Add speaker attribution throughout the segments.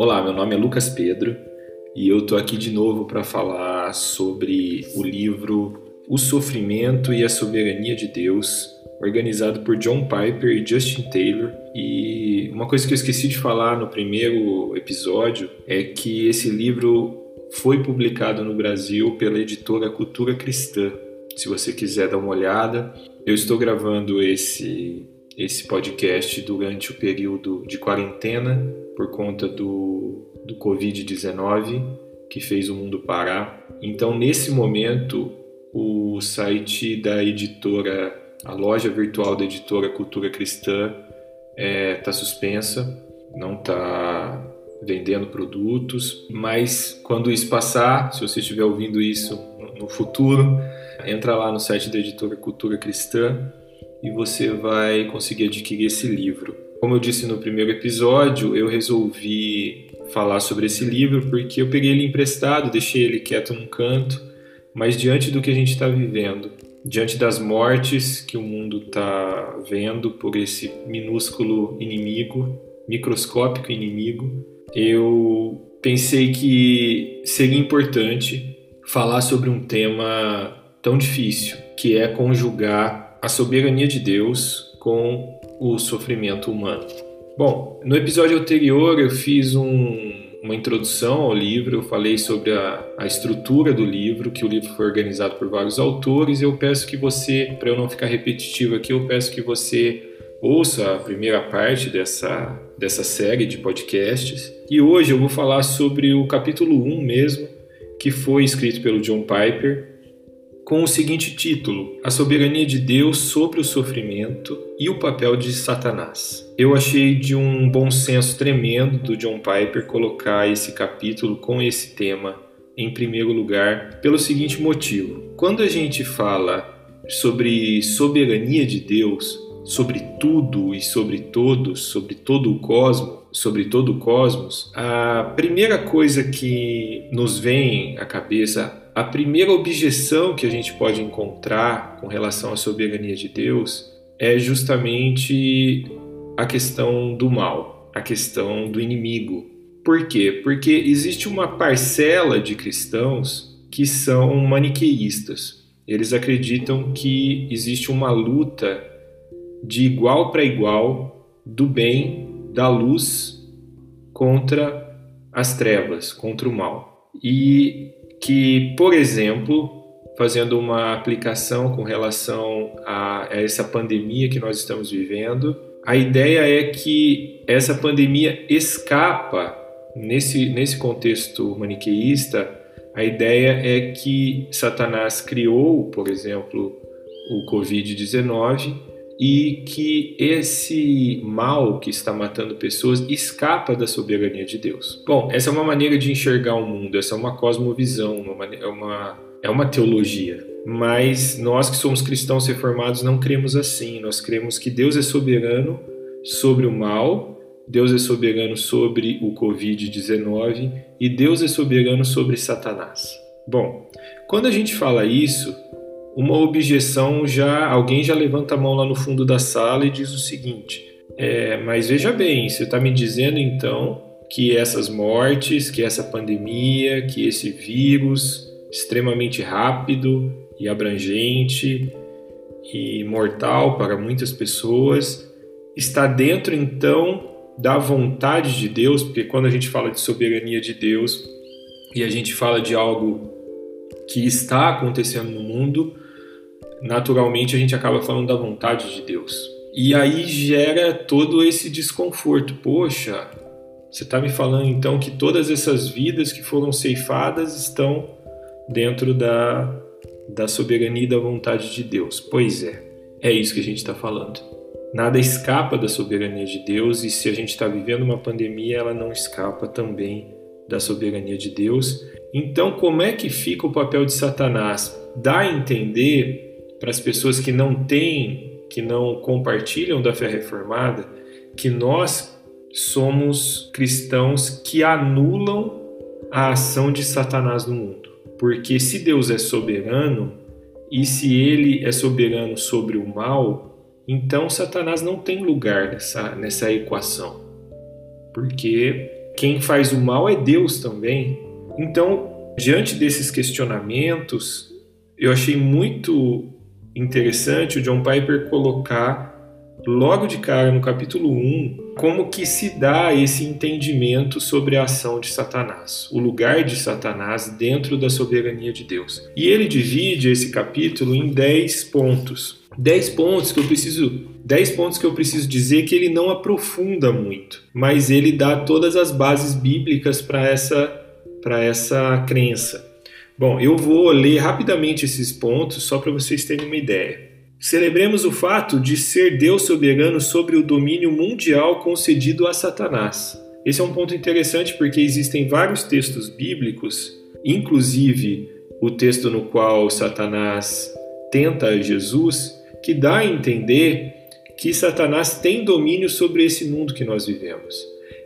Speaker 1: Olá, meu nome é Lucas Pedro e eu tô aqui de novo para falar sobre o livro O Sofrimento e a Soberania de Deus, organizado por John Piper e Justin Taylor. E uma coisa que eu esqueci de falar no primeiro episódio é que esse livro foi publicado no Brasil pela editora Cultura Cristã. Se você quiser dar uma olhada, eu estou gravando esse esse podcast durante o período de quarentena por conta do, do Covid-19 que fez o mundo parar. Então, nesse momento, o site da editora, a loja virtual da editora Cultura Cristã está é, tá suspensa, não está vendendo produtos, mas quando isso passar, se você estiver ouvindo isso no futuro, entra lá no site da editora Cultura Cristã e você vai conseguir adquirir esse livro. Como eu disse no primeiro episódio, eu resolvi falar sobre esse livro porque eu peguei ele emprestado, deixei ele quieto num canto, mas diante do que a gente está vivendo, diante das mortes que o mundo está vendo por esse minúsculo inimigo, microscópico inimigo, eu pensei que seria importante falar sobre um tema tão difícil, que é conjugar a soberania de Deus com o sofrimento humano. Bom, no episódio anterior eu fiz um, uma introdução ao livro, eu falei sobre a, a, estrutura do livro, que o livro foi organizado por vários autores, e eu peço que você, para eu não ficar repetitivo aqui, eu peço que você ouça a primeira parte dessa, dessa série de podcasts. E hoje eu vou falar sobre o capítulo 1 mesmo, que foi escrito pelo John Piper com o seguinte título: A soberania de Deus sobre o sofrimento e o papel de Satanás. Eu achei de um bom senso tremendo do John Piper colocar esse capítulo com esse tema em primeiro lugar, pelo seguinte motivo: quando a gente fala sobre soberania de Deus, sobre tudo e sobre todos, sobre todo o cosmos, sobre todo o cosmos, a primeira coisa que nos vem à cabeça a primeira objeção que a gente pode encontrar com relação à soberania de Deus é justamente a questão do mal, a questão do inimigo. Por quê? Porque existe uma parcela de cristãos que são maniqueístas. Eles acreditam que existe uma luta de igual para igual do bem, da luz contra as trevas, contra o mal. E que, por exemplo, fazendo uma aplicação com relação a essa pandemia que nós estamos vivendo, a ideia é que essa pandemia escapa, nesse, nesse contexto maniqueísta, a ideia é que Satanás criou, por exemplo, o Covid-19 e que esse mal que está matando pessoas escapa da soberania de Deus. Bom, essa é uma maneira de enxergar o mundo, essa é uma cosmovisão, uma, é, uma, é uma teologia. Mas nós que somos cristãos reformados não cremos assim. Nós cremos que Deus é soberano sobre o mal, Deus é soberano sobre o Covid-19 e Deus é soberano sobre Satanás. Bom, quando a gente fala isso, uma objeção já alguém já levanta a mão lá no fundo da sala e diz o seguinte: é, mas veja bem, você está me dizendo então que essas mortes, que essa pandemia, que esse vírus extremamente rápido e abrangente e mortal para muitas pessoas está dentro então da vontade de Deus, porque quando a gente fala de soberania de Deus e a gente fala de algo que está acontecendo no mundo, naturalmente a gente acaba falando da vontade de Deus. E aí gera todo esse desconforto. Poxa, você está me falando então que todas essas vidas que foram ceifadas estão dentro da, da soberania e da vontade de Deus. Pois é, é isso que a gente está falando. Nada escapa da soberania de Deus e se a gente está vivendo uma pandemia, ela não escapa também da soberania de Deus. Então, como é que fica o papel de Satanás? Dá a entender para as pessoas que não têm, que não compartilham da fé reformada, que nós somos cristãos que anulam a ação de Satanás no mundo. Porque se Deus é soberano e se ele é soberano sobre o mal, então Satanás não tem lugar nessa, nessa equação. Porque quem faz o mal é Deus também. Então, diante desses questionamentos, eu achei muito interessante o John Piper colocar logo de cara no capítulo 1 como que se dá esse entendimento sobre a ação de Satanás, o lugar de Satanás dentro da soberania de Deus. E ele divide esse capítulo em 10 pontos. 10 pontos que eu preciso 10 pontos que eu preciso dizer que ele não aprofunda muito, mas ele dá todas as bases bíblicas para essa para essa crença. Bom, eu vou ler rapidamente esses pontos só para vocês terem uma ideia. Celebremos o fato de ser Deus soberano sobre o domínio mundial concedido a Satanás. Esse é um ponto interessante porque existem vários textos bíblicos, inclusive o texto no qual Satanás tenta Jesus, que dá a entender que Satanás tem domínio sobre esse mundo que nós vivemos.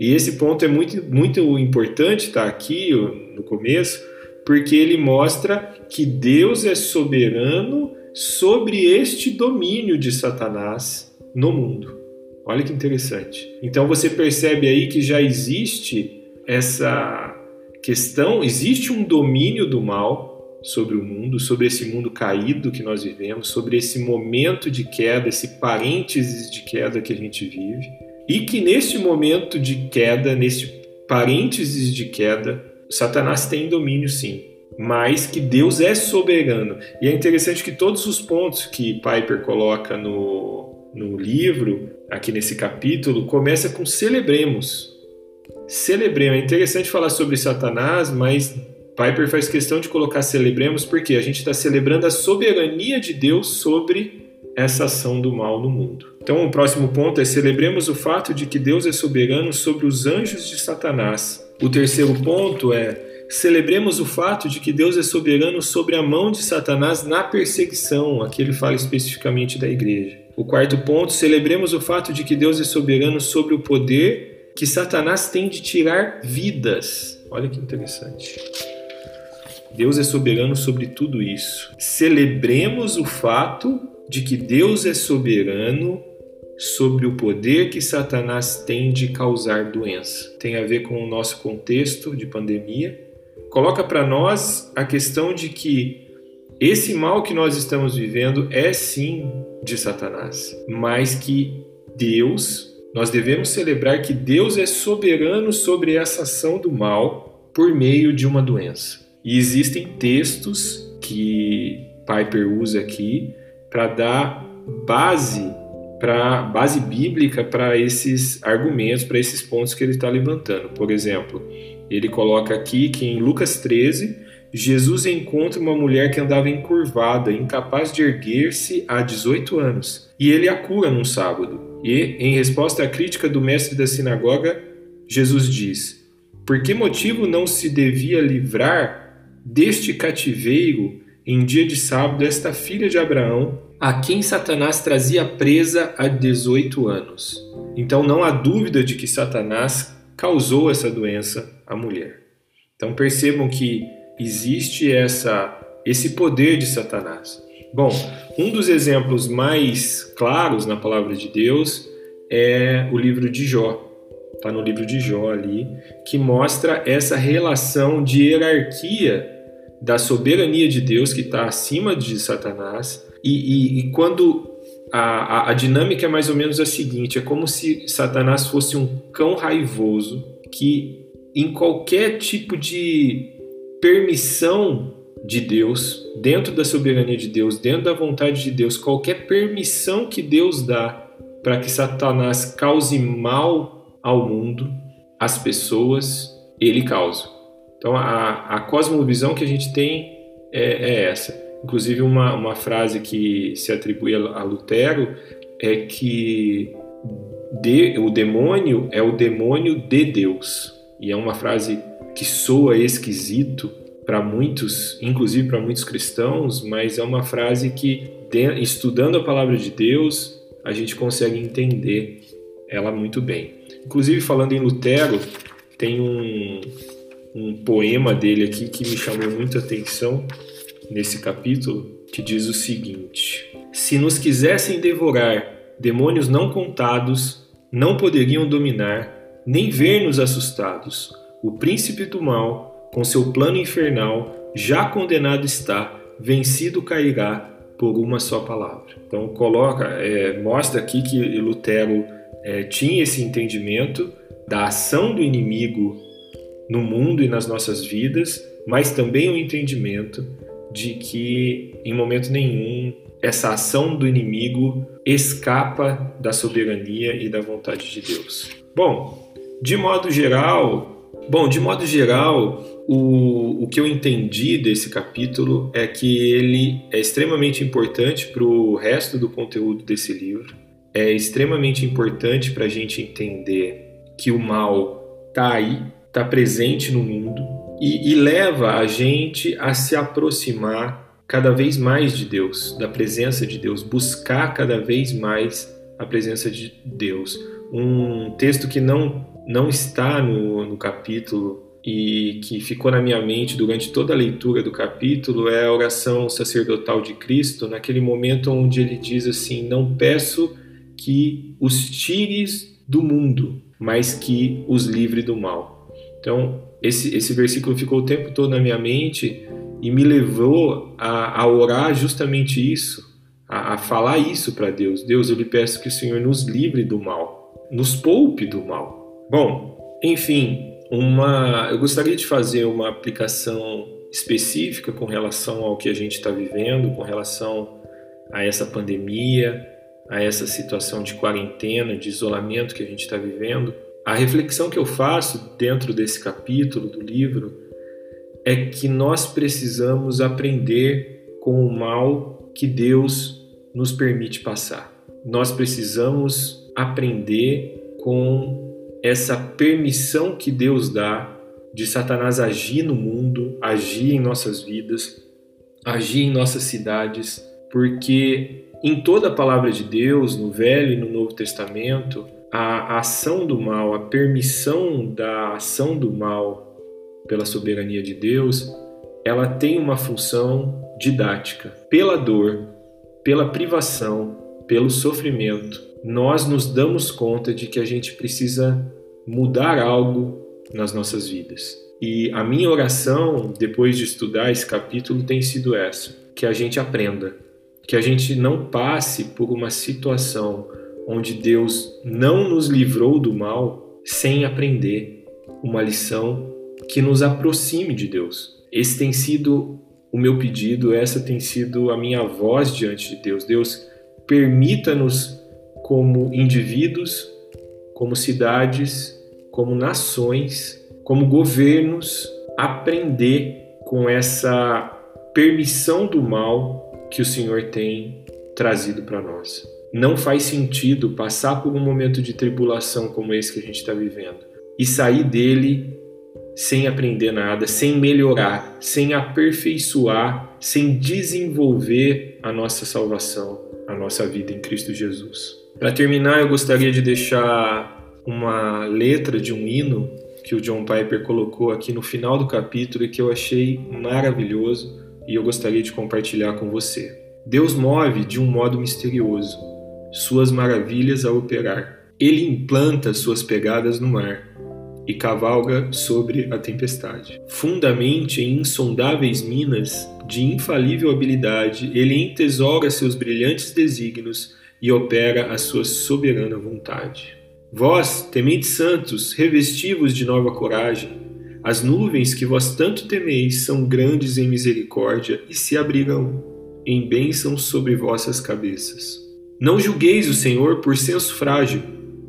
Speaker 1: E esse ponto é muito, muito importante, tá aqui no começo, porque ele mostra que Deus é soberano sobre este domínio de Satanás no mundo. Olha que interessante. Então você percebe aí que já existe essa questão, existe um domínio do mal sobre o mundo, sobre esse mundo caído que nós vivemos, sobre esse momento de queda, esse parênteses de queda que a gente vive, e que neste momento de queda, neste parênteses de queda, Satanás tem domínio sim mas que Deus é soberano. E é interessante que todos os pontos que Piper coloca no, no livro, aqui nesse capítulo, começa com celebremos. Celebremos. É interessante falar sobre Satanás, mas Piper faz questão de colocar celebremos porque a gente está celebrando a soberania de Deus sobre essa ação do mal no mundo. Então, o próximo ponto é celebremos o fato de que Deus é soberano sobre os anjos de Satanás. O terceiro ponto é Celebremos o fato de que Deus é soberano sobre a mão de Satanás na perseguição, aqui ele fala especificamente da igreja. O quarto ponto, celebremos o fato de que Deus é soberano sobre o poder que Satanás tem de tirar vidas. Olha que interessante. Deus é soberano sobre tudo isso. Celebremos o fato de que Deus é soberano sobre o poder que Satanás tem de causar doença. Tem a ver com o nosso contexto de pandemia coloca para nós a questão de que esse mal que nós estamos vivendo é sim de Satanás, mas que Deus, nós devemos celebrar que Deus é soberano sobre essa ação do mal por meio de uma doença. E existem textos que Piper usa aqui para dar base para base bíblica para esses argumentos, para esses pontos que ele está levantando. Por exemplo, ele coloca aqui que em Lucas 13, Jesus encontra uma mulher que andava encurvada, incapaz de erguer-se há 18 anos, e ele a cura num sábado. E, em resposta à crítica do mestre da sinagoga, Jesus diz: Por que motivo não se devia livrar deste cativeiro em dia de sábado esta filha de Abraão, a quem Satanás trazia presa há 18 anos? Então não há dúvida de que Satanás causou essa doença à mulher. Então percebam que existe essa esse poder de Satanás. Bom, um dos exemplos mais claros na palavra de Deus é o livro de Jó. Está no livro de Jó ali, que mostra essa relação de hierarquia da soberania de Deus que está acima de Satanás. E, e, e quando a, a, a, dinâmica é mais ou menos a seguinte: é como se Satanás fosse um cão raivoso que, em qualquer tipo de permissão de Deus, dentro da soberania de Deus, dentro da vontade de Deus, qualquer permissão que Deus dá para que Satanás cause mal ao mundo, às pessoas, ele causa. Então a, a cosmovisão que a gente tem é, é essa. Inclusive, uma, uma frase que se atribui a Lutero é que de, o demônio é o demônio de Deus. E é uma frase que soa esquisito para muitos, inclusive para muitos cristãos, mas é uma frase que, de, estudando a palavra de Deus, a gente consegue entender ela muito bem. Inclusive, falando em Lutero, tem um, um poema dele aqui que me chamou muita atenção, nesse capítulo, que diz o seguinte: Se nos quisessem devorar, demônios não contados não poderiam dominar, nem ver-nos assustados. O príncipe do mal, com seu plano infernal, já condenado está, vencido cairá por uma só palavra. Então coloca, é, mostra aqui que Lutero é, tinha esse entendimento da ação do inimigo no mundo e nas nossas vidas, mas também o entendimento de que em momento nenhum essa ação do inimigo escapa da soberania e da vontade de Deus. Bom, de modo geral, bom, de modo geral, o, o que eu entendi desse capítulo é que ele é extremamente importante para o resto do conteúdo desse livro. É extremamente importante para a gente entender que o mal está aí, está presente no mundo e, e leva a gente a se aproximar cada vez mais de Deus, da presença de Deus, buscar cada vez mais a presença de Deus. Um texto que não, não está no, no capítulo e que ficou na minha mente durante toda a leitura do capítulo é a oração sacerdotal de Cristo, naquele momento onde ele diz assim: Não peço que os tires do mundo, mas que os livre do mal. Então, esse, esse versículo ficou o tempo todo na minha mente e me levou a, a orar justamente isso, a, a falar isso para Deus. Deus, eu lhe peço que o Senhor nos livre do mal, nos poupe do mal. Bom, enfim, uma, eu gostaria de fazer uma aplicação específica com relação ao que a gente está vivendo, com relação a essa pandemia, a essa situação de quarentena, de isolamento que a gente está vivendo. A reflexão que eu faço dentro desse capítulo do livro é que nós precisamos aprender com o mal que Deus nos permite passar. Nós precisamos aprender com essa permissão que Deus dá de Satanás agir no mundo, agir em nossas vidas, agir em nossas cidades, porque em toda a palavra de Deus, no Velho e no Novo Testamento, a ação do mal, a permissão da ação do mal pela soberania de Deus, ela tem uma função didática. Pela dor, pela privação, pelo sofrimento, nós nos damos conta de que a gente precisa mudar algo nas nossas vidas. E a minha oração, depois de estudar esse capítulo, tem sido essa: que a gente aprenda, que a gente não passe por uma situação onde Deus não nos livrou do mal sem aprender uma lição que nos aproxime de Deus. Esse tem sido o meu pedido, essa tem sido a minha voz diante de Deus. Deus, permita-nos, como indivíduos, como cidades, como nações, como governos, aprender com essa permissão do mal que o Senhor tem trazido para nós. Não faz sentido passar por um momento de tribulação como esse que a gente está vivendo e sair dele sem aprender nada, sem melhorar, sem aperfeiçoar, sem desenvolver a nossa salvação, a nossa vida em Cristo Jesus. Para terminar, eu gostaria de deixar uma letra de um hino que o John Piper colocou aqui no final do capítulo e que eu achei maravilhoso e eu gostaria de compartilhar com você. Deus move de um modo misterioso, suas maravilhas a operar. Ele implanta suas pegadas no mar e cavalga sobre a tempestade. Fundamente em insondáveis minas de infalível habilidade, ele entesoura seus brilhantes desígnios e opera a sua soberana vontade. Vós, tementes santos, revestivos de nova coragem, as nuvens que vós tanto temeis são grandes em misericórdia e se abrigam em bênçãos sobre vossas cabeças. Não julgueis o Senhor por senso frágil,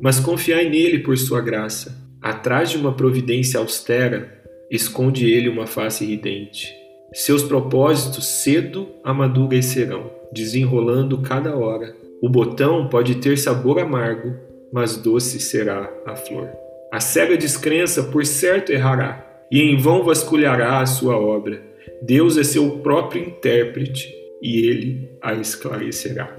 Speaker 1: mas confiai nele por sua graça Atrás de uma providência austera, esconde ele uma face ridente. Seus propósitos cedo amadurecerão, desenrolando cada hora. O botão pode ter sabor amargo, mas doce será a flor. A cega descrença por certo errará, e em vão vasculhará a sua obra. Deus é seu próprio intérprete, e ele a esclarecerá.